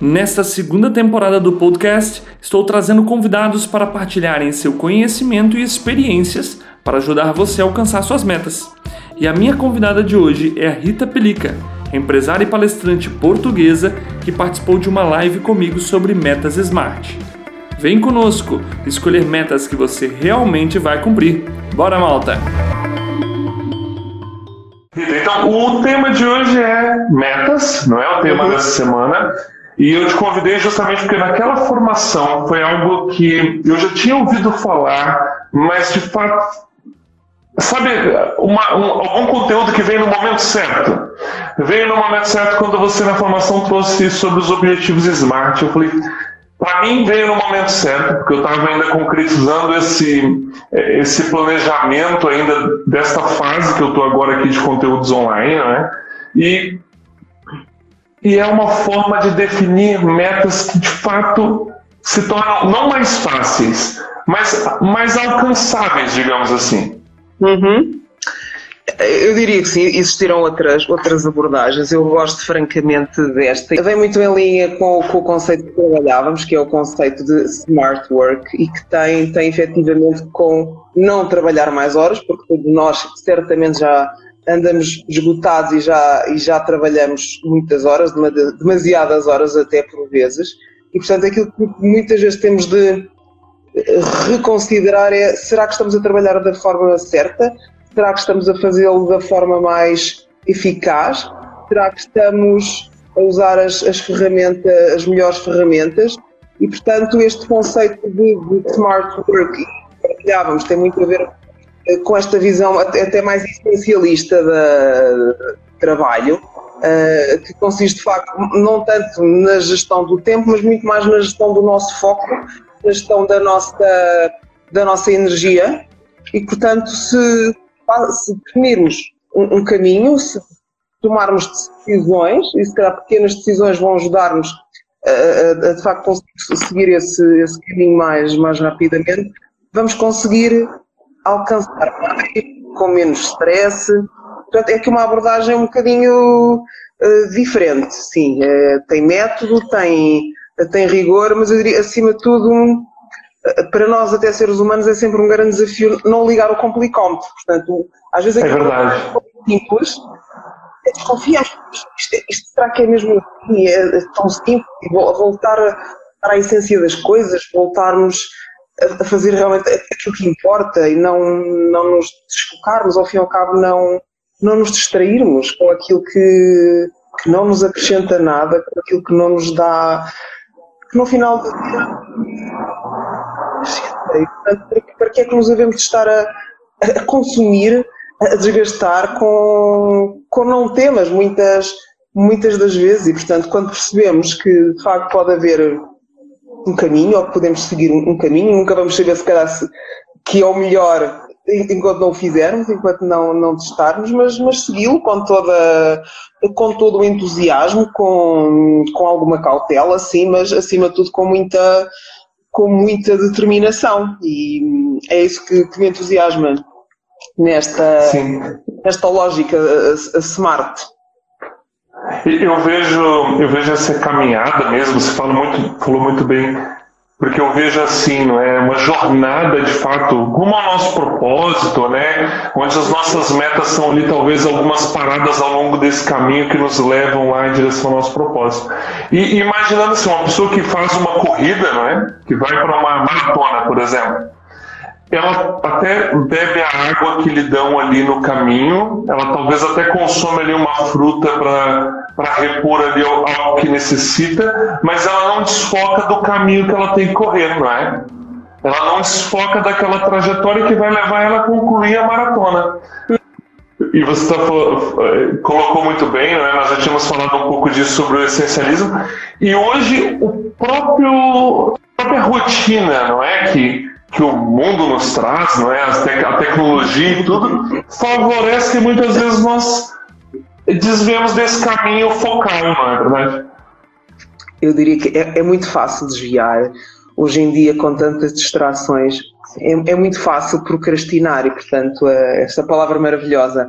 Nesta segunda temporada do podcast, estou trazendo convidados para partilharem seu conhecimento e experiências para ajudar você a alcançar suas metas. E a minha convidada de hoje é a Rita Pelica, empresária e palestrante portuguesa que participou de uma live comigo sobre metas smart. Vem conosco escolher metas que você realmente vai cumprir. Bora, malta! Então, o tema de hoje é metas, não é o tema dessa semana. E eu te convidei justamente porque naquela formação foi algo que eu já tinha ouvido falar, mas de fato, sabe, uma, um, algum conteúdo que vem no momento certo. Veio no momento certo quando você na formação trouxe sobre os objetivos SMART. Eu falei, para mim veio no momento certo, porque eu estava ainda concretizando esse, esse planejamento ainda desta fase que eu estou agora aqui de conteúdos online, né? E e é uma forma de definir metas que de fato se tornam não mais fáceis, mas mais alcançáveis, digamos assim. Uhum. Eu diria que sim, existirão outras, outras abordagens. Eu gosto francamente desta. Vem muito em linha com, com, o conceito que trabalhávamos, que é o conceito de smart work e que tem, tem efetivamente com não trabalhar mais horas, porque todos nós certamente já andamos esgotados e já, e já trabalhamos muitas horas, demasiadas horas até por vezes, e portanto aquilo que muitas vezes temos de reconsiderar é será que estamos a trabalhar da forma certa? Será que estamos a fazê-lo da forma mais eficaz? Será que estamos a usar as, as ferramentas, as melhores ferramentas? E portanto este conceito de, de smart work que partilhávamos tem muito a ver com esta visão até mais essencialista de trabalho, eh, que consiste de facto não tanto na gestão do tempo, mas muito mais na gestão do nosso foco, na gestão da nossa, da nossa energia. E, portanto, se, se definirmos um, caminho, se tomarmos decisões, e se calhar pequenas decisões vão ajudar-nos a, a, a, de facto conseguir seguir esse, esse caminho mais, mais rapidamente, vamos conseguir alcançar mais, com menos stress. Portanto, é que uma abordagem um bocadinho uh, diferente, sim. Uh, tem método, tem, tem rigor, mas eu diria, acima de tudo, um, uh, para nós, até seres humanos, é sempre um grande desafio não ligar o complicómetro. Portanto, às vezes é, é verdade. simples, é desconfiar. Isto, isto será que é mesmo assim? É, é tão simples? Voltar à essência das coisas, voltarmos a fazer realmente aquilo que importa e não, não nos desfocarmos, ao fim e ao cabo, não, não nos distrairmos com aquilo que, que não nos acrescenta nada, com aquilo que não nos dá. que no final do dia. Para que é que nos devemos estar a, a consumir, a desgastar com, com não temas muitas, muitas das vezes? E, portanto, quando percebemos que de facto pode haver um caminho, ou que podemos seguir um, um caminho, nunca vamos saber se calhar se, que é o melhor enquanto não o fizermos, enquanto não, não testarmos, mas, mas segui-lo com, toda, com todo o entusiasmo, com, com alguma cautela, sim, mas acima de tudo com muita, com muita determinação. E é isso que, que me entusiasma nesta, nesta lógica a, a smart. Eu vejo, eu vejo essa caminhada mesmo, você fala muito, falou muito bem, porque eu vejo assim, não é uma jornada de fato, como ao nosso propósito, né? Onde as nossas metas são ali talvez algumas paradas ao longo desse caminho que nos levam lá em direção ao nosso propósito. E imaginando assim, uma pessoa que faz uma corrida, não é? Que vai para uma maratona, por exemplo ela até bebe a água que lhe dão ali no caminho, ela talvez até consome ali uma fruta para repor ali algo que necessita, mas ela não desfoca do caminho que ela tem que correr, não é? Ela não desfoca daquela trajetória que vai levar ela a concluir a maratona. E você tá, colocou muito bem, né? nós já tínhamos falado um pouco disso sobre o essencialismo, e hoje o próprio, a própria rotina, não é? Que que o mundo nos traz, não é? a tecnologia e tudo, favorece que muitas vezes nós desviamos desse caminho focal, não é verdade? Eu diria que é, é muito fácil desviar. Hoje em dia, com tantas distrações, é, é muito fácil procrastinar e, portanto, esta palavra maravilhosa,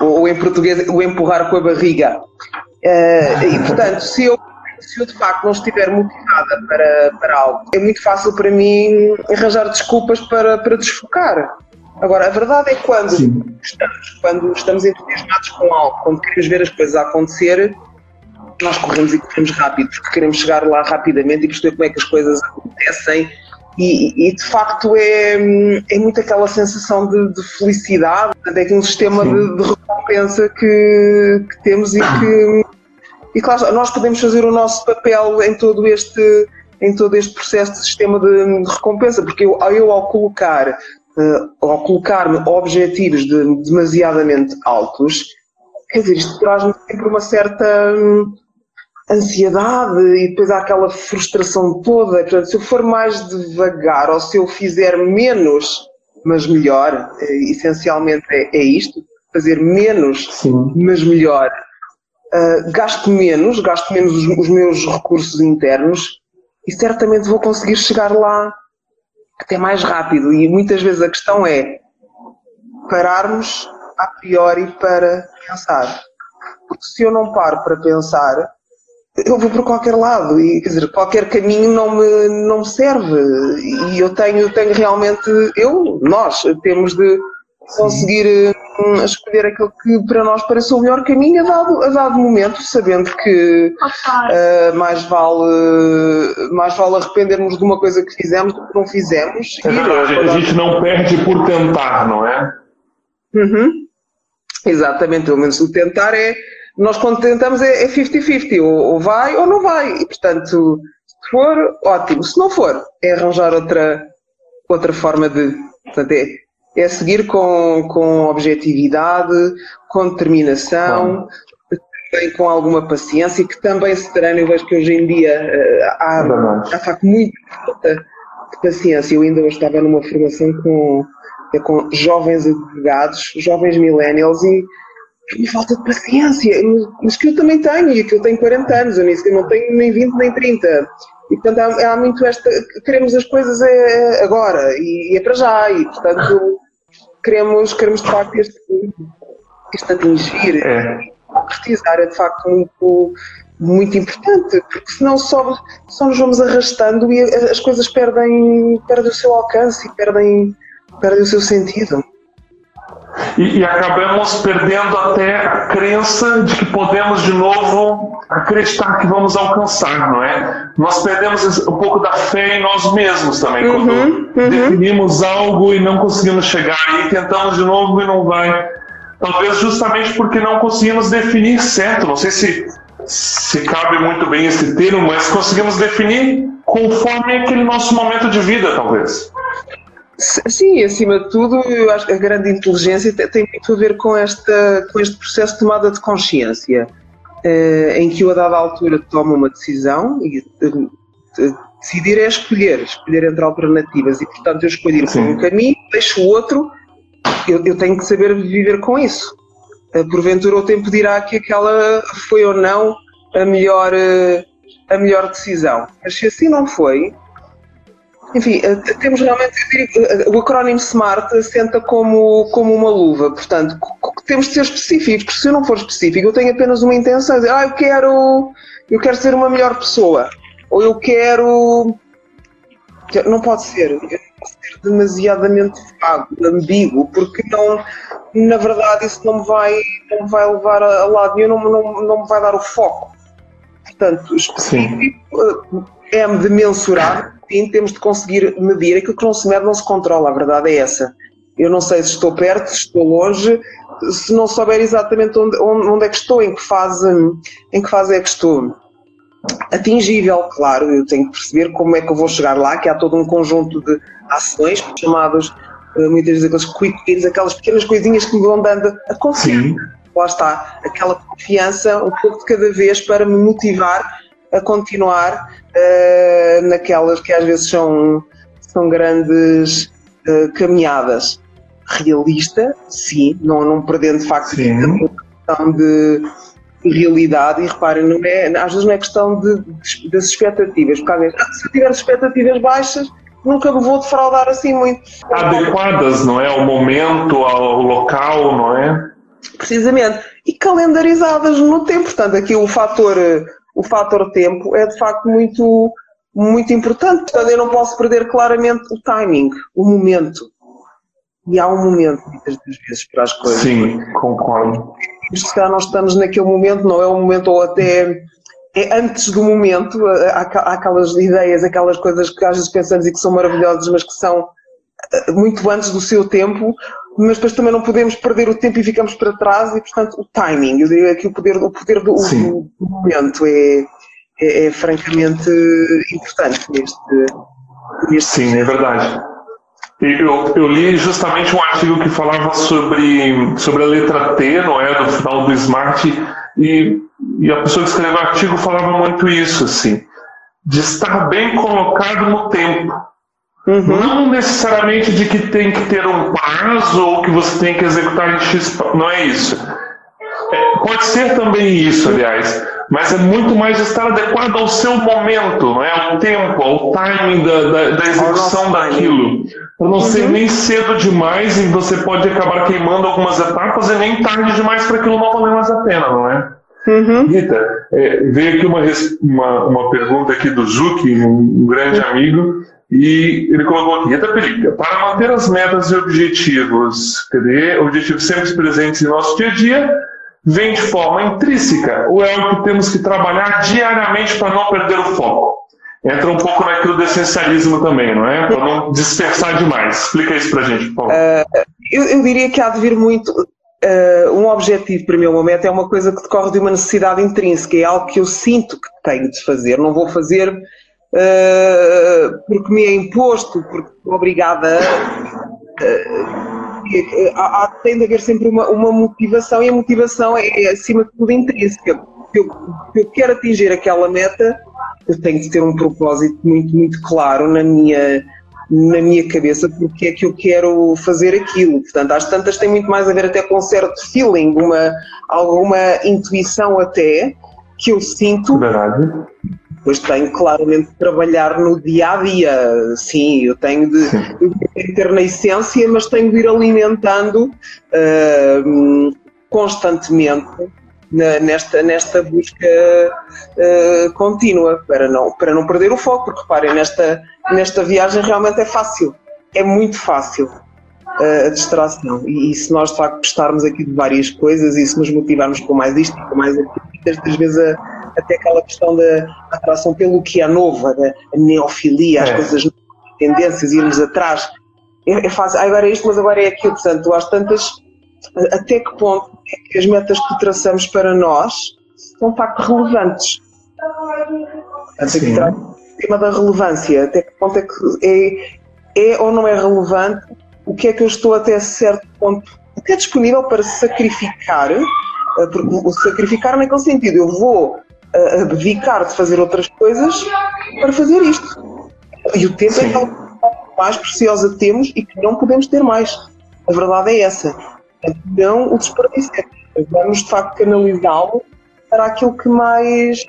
ou em português, o empurrar com a barriga. Uh, e, portanto, se eu se eu de facto não estiver motivada para, para algo, é muito fácil para mim arranjar desculpas para, para desfocar. Agora, a verdade é que quando estamos, quando estamos entusiasmados com algo, quando queremos ver as coisas a acontecer, nós corremos e corremos rápido, porque queremos chegar lá rapidamente e perceber como é que as coisas acontecem. E, e de facto é, é muito aquela sensação de, de felicidade, é um sistema de, de, recompensa que, que temos e que, e claro, nós podemos fazer o nosso papel em todo este, em todo este processo de sistema de, de recompensa, porque eu, eu ao colocar uh, ao colocar-me objetivos de, demasiadamente altos, quer dizer, isto traz-me sempre uma certa hum, ansiedade e depois há aquela frustração toda. Portanto, se eu for mais devagar ou se eu fizer menos, mas melhor, é, essencialmente é, é, isto, fazer menos, Sim. mas melhor. Uh, gasto menos, gasto menos os, os meus recursos internos e certamente vou conseguir chegar lá até mais rápido. E muitas vezes a questão é pararmos a priori para pensar. Porque se eu não paro para pensar, eu vou por qualquer lado e quer dizer, qualquer caminho não me, não me serve. E eu tenho, tenho realmente, eu, nós, temos de conseguir hum, escolher aquele que para nós parece o melhor caminho a dado, a dado momento, sabendo que uh, mais, vale, mais vale arrependermos de uma coisa que fizemos do que não fizemos. É verdade, a gente não perde por tentar, não é? Uhum. Exatamente, pelo menos o tentar é. Nós quando tentamos é 50-50, é ou, ou vai ou não vai. E portanto, se for, ótimo. Se não for, é arranjar outra, outra forma de. Portanto, é, é seguir com, com objetividade, com determinação, também com alguma paciência, que também se treina. Eu vejo que hoje em dia uh, há, há, de facto, muita falta de paciência. Eu ainda hoje estava numa formação com, é, com jovens advogados, jovens millennials, e uma falta de paciência, mas que eu também tenho, e que eu tenho 40 anos, eu não tenho nem 20 nem 30. E portanto há, há muito esta. Queremos as coisas é, agora e, e é para já, e portanto queremos, queremos de facto este, este atingir. É. Concretizar é de facto muito, muito importante, porque senão só, só nos vamos arrastando e as coisas perdem, perdem o seu alcance e perdem, perdem o seu sentido. E, e, acabamos perdendo até a crença de que podemos de novo acreditar que vamos alcançar, não é? Nós perdemos um pouco da fé em nós mesmos também, uhum, quando uhum. definimos algo e não conseguimos chegar, e tentamos de novo e não vai. Talvez justamente porque não conseguimos definir certo, não sei se, se cabe muito bem esse termo, mas conseguimos definir conforme aquele nosso momento de vida, talvez. Sim, acima de tudo, eu acho que a grande inteligência tem muito a ver com, esta, com este processo de tomada de consciência, eh, em que eu, a dada altura, tomo uma decisão e eh, decidir é escolher, escolher entre alternativas e, portanto, eu escolhi por um caminho, deixo o outro, eu, eu, tenho que saber viver com isso. Eh, porventura, o tempo dirá que aquela foi ou não a melhor, a melhor decisão. Mas se assim não foi, enfim, eh, temos realmente, eh, o acrónimo SMART assenta como, como uma luva, portanto, temos de ser específicos, porque se eu não for específico, eu tenho apenas uma intenção, de dizer, ah, eu quero, eu quero ser uma melhor pessoa, ou eu quero, não pode ser, não pode ser demasiadamente vago, ambíguo, porque não, na verdade isso não me vai, não me vai levar a, lado nenhum, não, não, não me vai dar o foco. Portanto, específico, Sim. Eh, é de mensurar, temos de conseguir medir. Aquilo que não se mede não se controla, a verdade é essa. Eu não sei se estou perto, se estou longe, se não souber exatamente onde, onde é que estou, em que fase, em que fase é que estou. Atingível, claro, eu tenho que perceber como é que eu vou chegar lá, que há todo um conjunto de ações chamadas eh, muitas vezes aqueles quick wins, aquelas pequenas coisinhas que me vão dando a confiança. Sim. Lá está, aquela confiança um pouco de cada vez para me motivar a continuar uh, naquelas que às vezes são, são grandes uh, caminhadas. Realista, sim, não, não perdendo de facto a questão de realidade e reparem, não é, às vezes não é questão de, de, das expectativas, porque às vezes, ah, se eu tiver expectativas baixas, nunca me vou defraudar assim muito. Adequadas, não é? Ao momento, ao local, não é? Precisamente. E calendarizadas no tempo. Portanto, aqui o fator o fator tempo é de facto muito, muito importante. Portanto, eu não posso perder claramente o timing, o momento. E há um momento, muitas das vezes, para as coisas. Sim, concordo. Se calhar nós estamos naquele momento, não é um momento ou até é antes do momento, há, há aquelas ideias, aquelas coisas que às vezes pensamos e que são maravilhosas, mas que são eh, muito antes do seu tempo, mas depois também não podemos perder o tempo e ficamos para trás e, portanto, o timing, eu diria que o poder, o poder do, do momento é, é, é, francamente importante neste, neste Sim, é verdade. Eu, eu, li justamente um artigo que falava sobre, sobre a letra T, não é, do final do Smart, e, e a pessoa que escreveu o artigo falava muito isso, assim, de estar bem colocado no tempo. Uhum. Não necessariamente de que tem que ter um prazo ou que você tem que executar em X. Não é isso. É, pode ser também isso, aliás, mas é muito mais estar adequado ao seu momento, não é? ao tempo, ao timing da, da, da execução daquilo. Para não uhum. ser nem cedo demais e você pode acabar queimando algumas etapas e nem tarde demais para aquilo não valer mais a pena, não é? Uhum. Rita, é, veio aqui uma, uma, uma pergunta aqui do Zuki, um, um grande uhum. amigo, e ele colocou aqui, Rita Perica, para manter as metas e objetivos, cadê? Objetivos sempre presentes em nosso dia a dia, vem de forma intrínseca ou é algo que temos que trabalhar diariamente para não perder o foco? Entra um pouco naquilo do essencialismo também, não é? Para não dispersar demais. Explica isso para a gente, por favor. Uh, eu, eu, diria que há de vir muito. Uh, um objetivo para mim, uma meta, é uma coisa que decorre de uma necessidade intrínseca, é algo que eu sinto que tenho de fazer. Não vou fazer uh, porque me é imposto, porque estou obrigada a há, tem de haver sempre uma, uma, motivação e a motivação é, é acima de tudo intrínseca. Se eu, eu quero atingir aquela meta, eu tenho de ter um propósito muito, muito claro na minha, na minha cabeça porque é que eu quero fazer aquilo. Portanto, às tantas tem muito mais a ver até com um certo feeling, uma, alguma intuição até, que eu sinto. Verdade depois tenho claramente de trabalhar no dia a dia. Sim, eu tenho de, eu tenho de ter na essência, mas tenho de ir alimentando uh, constantemente nesta, nesta busca uh, contínua para não, para não perder o foco, porque reparem, nesta, nesta viagem realmente é fácil, é muito fácil uh, a distração. E, e, se nós de facto prestarmos aqui de várias coisas e se nos motivarmos com mais isto, com mais aquilo, muitas vezes a até aquela questão da atração pelo que é novo, da neofilia, as é. coisas, tendências, irmos atrás. É, é fácil, ah, agora é isto, mas agora é aquilo. Portanto, às tantas, até que ponto é que as metas que traçamos para nós são de facto relevantes? Portanto, o tema da relevância, até que ponto é que é, é ou não é relevante, o que é que eu estou até certo ponto até disponível para sacrificar, eh, porque o sacrificar naquele sentido, eu vou abdicar de fazer outras coisas para fazer isto. E o tempo é Sim. é a mais preciosa que temos e que não podemos ter mais. A verdade é essa. Não o desperdício. Vamos de facto canalizá-lo para aquilo que mais,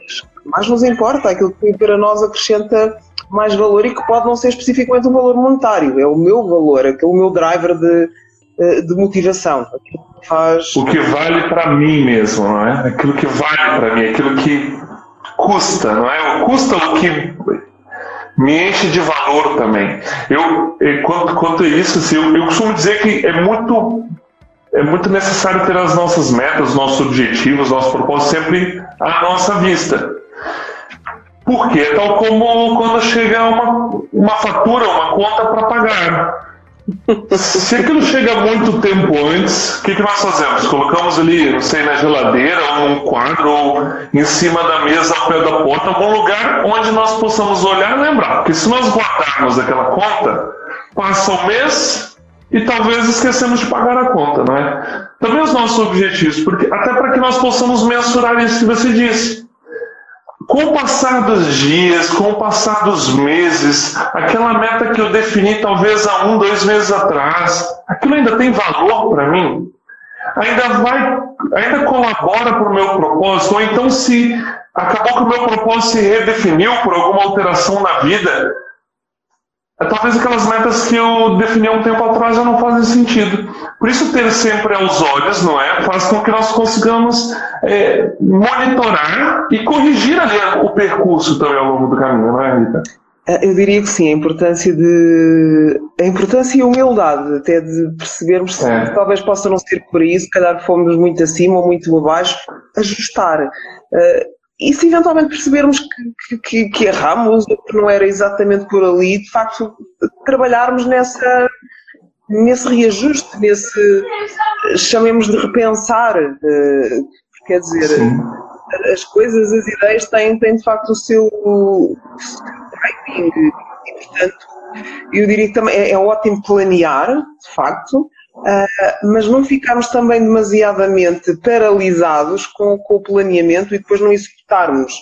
mais nos importa, aquilo que para nós acrescenta mais valor e que pode não ser especificamente um valor monetário, é o meu valor, aquele meu driver de, eh, de motivação. Que O que vale para mim mesmo, não é? Aquilo que vale para mim, aquilo que custa, não é? Custa o que me enche de valor também. Eu, quanto, quanto a isso, assim, eu, eu costumo dizer que é muito é muito necessário ter as nossas metas, nossos objetivos, nossos propósitos sempre à nossa vista. Porque tal como quando chega uma, uma fatura, uma conta para pagar. Se aquilo chega muito tempo antes, o que, que nós fazemos? Colocamos ali, não sei, na geladeira, ou num quadro, ou em cima da mesa, ao pé da porta, algum lugar onde nós possamos olhar e lembrar. Porque se nós guardarmos aquela conta, passa o mês e talvez esquecemos de pagar a conta, não é? Também os nossos objetivos, porque até para que nós possamos mensurar isso que você disse. Com o passar dos dias, com o passar dos meses, aquela meta que eu defini talvez há um, dois meses atrás, aquilo ainda tem valor para mim? Ainda vai, ainda colabora para o meu propósito? Ou então se acabou que o meu propósito se redefiniu por alguma alteração na vida, talvez aquelas metas que eu defini há um tempo atrás já não fazem sentido. Por isso, ter sempre aos olhos, não é? Faz com que nós consigamos é, monitorar e corrigir ali o percurso também ao longo do caminho, não é, Rita? É, eu diria que sim, a importância de a importância e a humildade até de percebermos é. que talvez possa não ser por isso, se calhar fomos muito acima ou muito abaixo, ajustar. Uh, e se eventualmente percebermos que, que, que erramos ou que não era exatamente por ali, de facto, trabalharmos nessa, nesse reajuste, nesse, chamemos de repensar, uh, quer dizer, Sim. as coisas, as ideias têm, têm de facto o seu, o seu timing e, portanto, eu diria que também é, é ótimo planear, de facto, Uh, mas não ficarmos também demasiadamente paralisados com, com, o planeamento e depois não executarmos.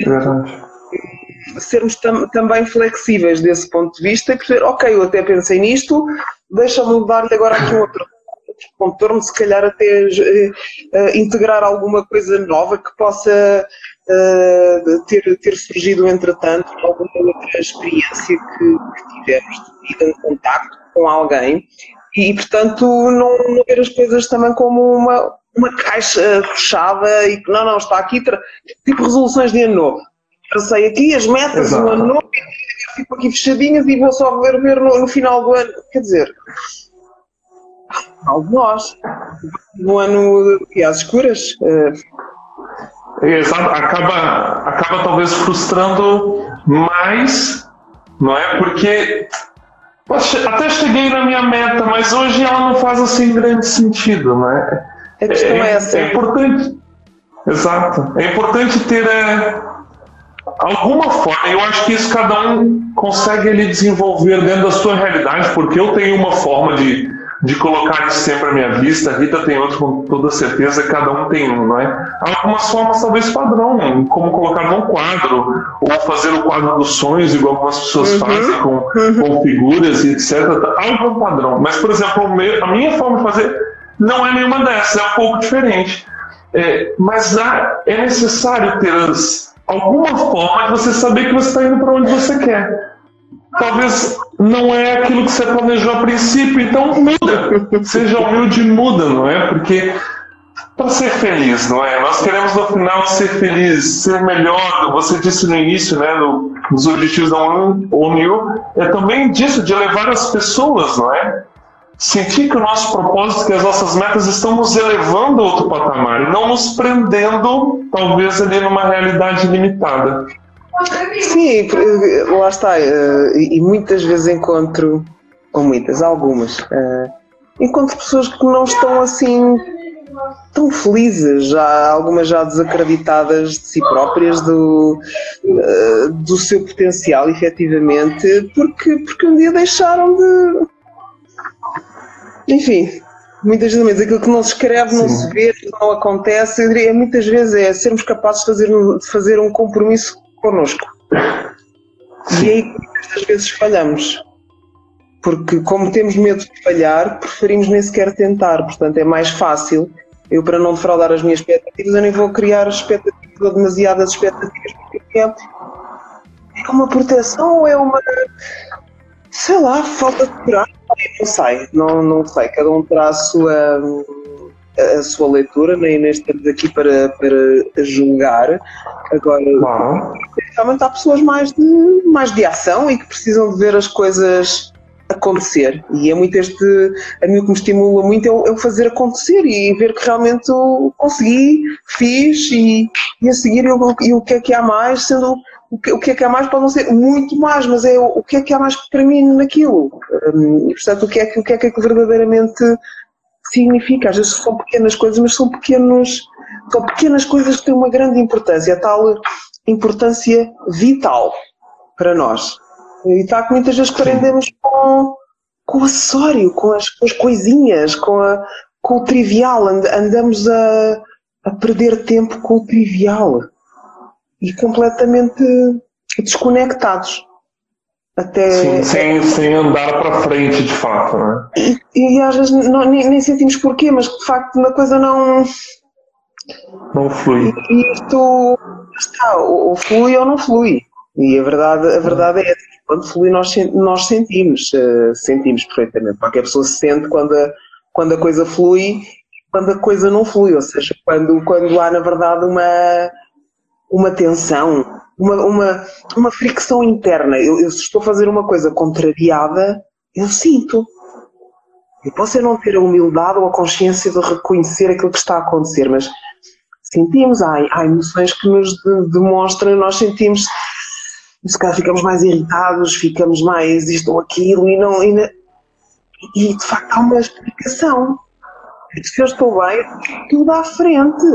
É Sermos tam, também flexíveis desse ponto de vista e perceber, ok, eu até pensei nisto, deixa-me dar-lhe agora aqui um outro contorno, se calhar até uh, integrar alguma coisa nova que possa uh, ter, ter surgido entretanto, alguma outra experiência que, que tivemos de vida em contacto com alguém e, portanto, não, não ver as coisas também como uma, uma caixa fechada e que não, não, está aqui, tipo resoluções de ano novo. Tracei aqui as metas do ano novo, fico aqui fechadinhas e vou só ver, ver no, no final do ano. Quer dizer, algo de nós. No ano que às escuras. Uh... Exato, acaba, acaba talvez frustrando mais, não é? Porque até cheguei na minha meta, mas hoje ela não faz assim grande sentido, né? A questão é, é essa. É importante. Exato. É importante ter é, alguma forma. Eu acho que isso cada um consegue ele desenvolver dentro da sua realidade, porque eu tenho uma forma de de colocar isso sempre à minha vista. A Rita tem outro com toda certeza, cada um tem um, não é? Há algumas formas talvez padrão, como colocar num quadro, ou fazer o quadro dos sonhos, igual algumas pessoas uhum. fazem com, uhum. com figuras e etc. Há algum padrão. Mas, por exemplo, a minha forma de fazer não é nenhuma dessas, é um pouco diferente. É, mas há, é necessário ter as, alguma forma de você saber que você está indo para onde você quer talvez não é aquilo que você planejou a princípio, então muda. Seja humilde e muda, não é? Porque para ser feliz, não é? Nós queremos no final ser feliz, ser melhor. Você disse no início, né, no, nos objetivos da ONU, é também disso, de elevar as pessoas, não é? Sentir que o nosso propósito, que as nossas metas estão nos elevando a outro patamar e não nos prendendo, talvez, ali numa realidade limitada. Sim, lá está. Eh, e muitas vezes encontro, ou muitas, algumas, eh, encontro pessoas que não estão assim tão felizes, já, algumas já desacreditadas de si próprias, do, eh, do seu potencial, efetivamente, porque, porque um dia deixaram de. Enfim, muitas vezes aquilo que não se escreve, não Sim. se vê, não acontece, eu diria, muitas vezes é sermos capazes de fazer, de fazer um compromisso connosco. E aí muitas vezes falhamos. Porque como temos medo de falhar, preferimos nem sequer tentar. Portanto, é mais fácil. Eu, para não defraudar as minhas expectativas, eu nem vou criar expectativas ou demasiadas expectativas, porque é, é uma proteção ou é uma, sei lá, falta de coragem? Não sei, não, não sei. Cada um terá a sua, a sua leitura, nem, nem estamos aqui para, para julgar. Agora, realmente há pessoas mais de, mais de ação e que precisam de ver as coisas acontecer. E é muito este. A mim o que me estimula muito é o, é o fazer acontecer e ver que realmente eu consegui, fiz e, e a seguir eu, e o que é que há mais, sendo o que, o que é que há mais pode não ser muito mais, mas é o, o que é que há mais para mim naquilo. E portanto, o que é que, o que, é que verdadeiramente significa. Às vezes são pequenas coisas, mas são pequenos, são pequenas coisas que têm uma grande importância, a tal importância vital para nós. E está que muitas vezes prendemos com, com o acessório, com as, com as coisinhas, com, a, com o trivial, andamos a, a perder tempo com o trivial e completamente desconectados. Até, Sim, sem, sem andar para frente, de fato, né? E, e às vezes não, nem, nem, sentimos porquê, mas de facto uma coisa não. Não flui. E isto está, ou, ou flui ou não flui. E a verdade, a verdade é que quando flui nós, nós sentimos, uh, sentimos perfeitamente. Qualquer pessoa se sente quando a, quando a coisa flui quando a coisa não flui, ou seja, quando, quando há na verdade uma, uma tensão, uma, uma, uma fricção interna. Eu, eu, se estou a fazer uma coisa contrariada, eu sinto. Eu posso não ter a humildade ou a consciência de reconhecer aquilo que está a acontecer, mas sentimos, há, há emoções que nos de, demonstram, nós sentimos, se calhar ficamos mais irritados, ficamos mais isto ou aquilo, e, não, e, e de facto há uma explicação. Se eu estou bem, tudo à frente.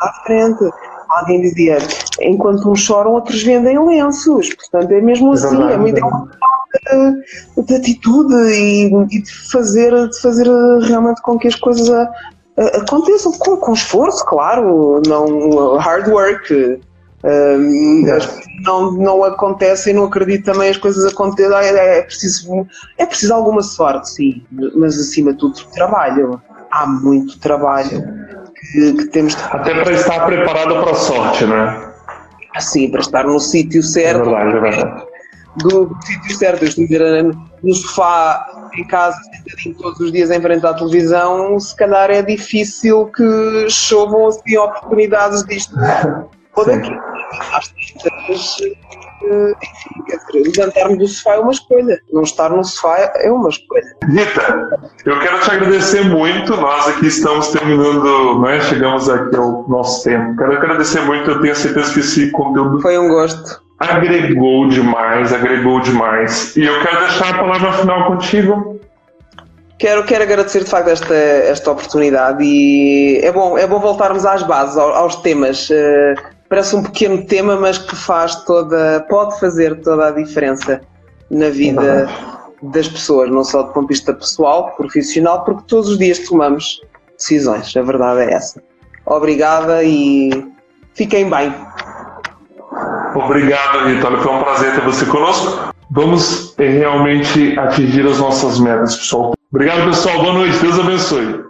À frente. Alguém dizia, enquanto uns choram, outros vendem lenços. Portanto, é mesmo assim, é muito de, de atitude e, e, de, fazer, de fazer realmente com que as coisas a, a, aconteçam com, com esforço, claro, não hard work. Um, não, não acontece e não acredito também as coisas aconteçam. É, é, preciso, é preciso alguma sorte, sim, mas acima de tudo trabalho. Há muito trabalho que, que temos. Até para estar preparado para a sorte, né? Sim, para estar no sítio certo. É verdade, é verdade. Do, do sítio certo, eu estou no sofá em casa, sentadinho todos os dias em frente à televisão, se calhar é difícil que chovam assim oportunidades disto ou daquilo. Às tantas, enfim, quer dizer, levantar-me do sofá é uma escolha, não estar no sofá é uma escolha. Rita, eu quero te agradecer muito, nós aqui estamos terminando, né, chegamos aqui ao nosso tempo. Quero agradecer muito, eu tenho certeza que esse conteúdo foi um gosto. Agregou demais, agregou demais. E eu quero deixar a palavra final contigo. Quero, quero agradecer de facto esta, esta oportunidade e é bom, é bom voltarmos às bases, aos, temas. Uh, parece um pequeno tema, mas que faz toda, pode fazer toda a diferença na vida das pessoas, não só do ponto de vista pessoal, profissional, porque todos os dias tomamos decisões, a verdade é essa. Obrigada e fiquem bem. Obrigado, Vitória, foi um prazer ter você conosco. Vamos realmente atingir as nossas metas, pessoal. Obrigado, pessoal. Boa noite. Deus abençoe.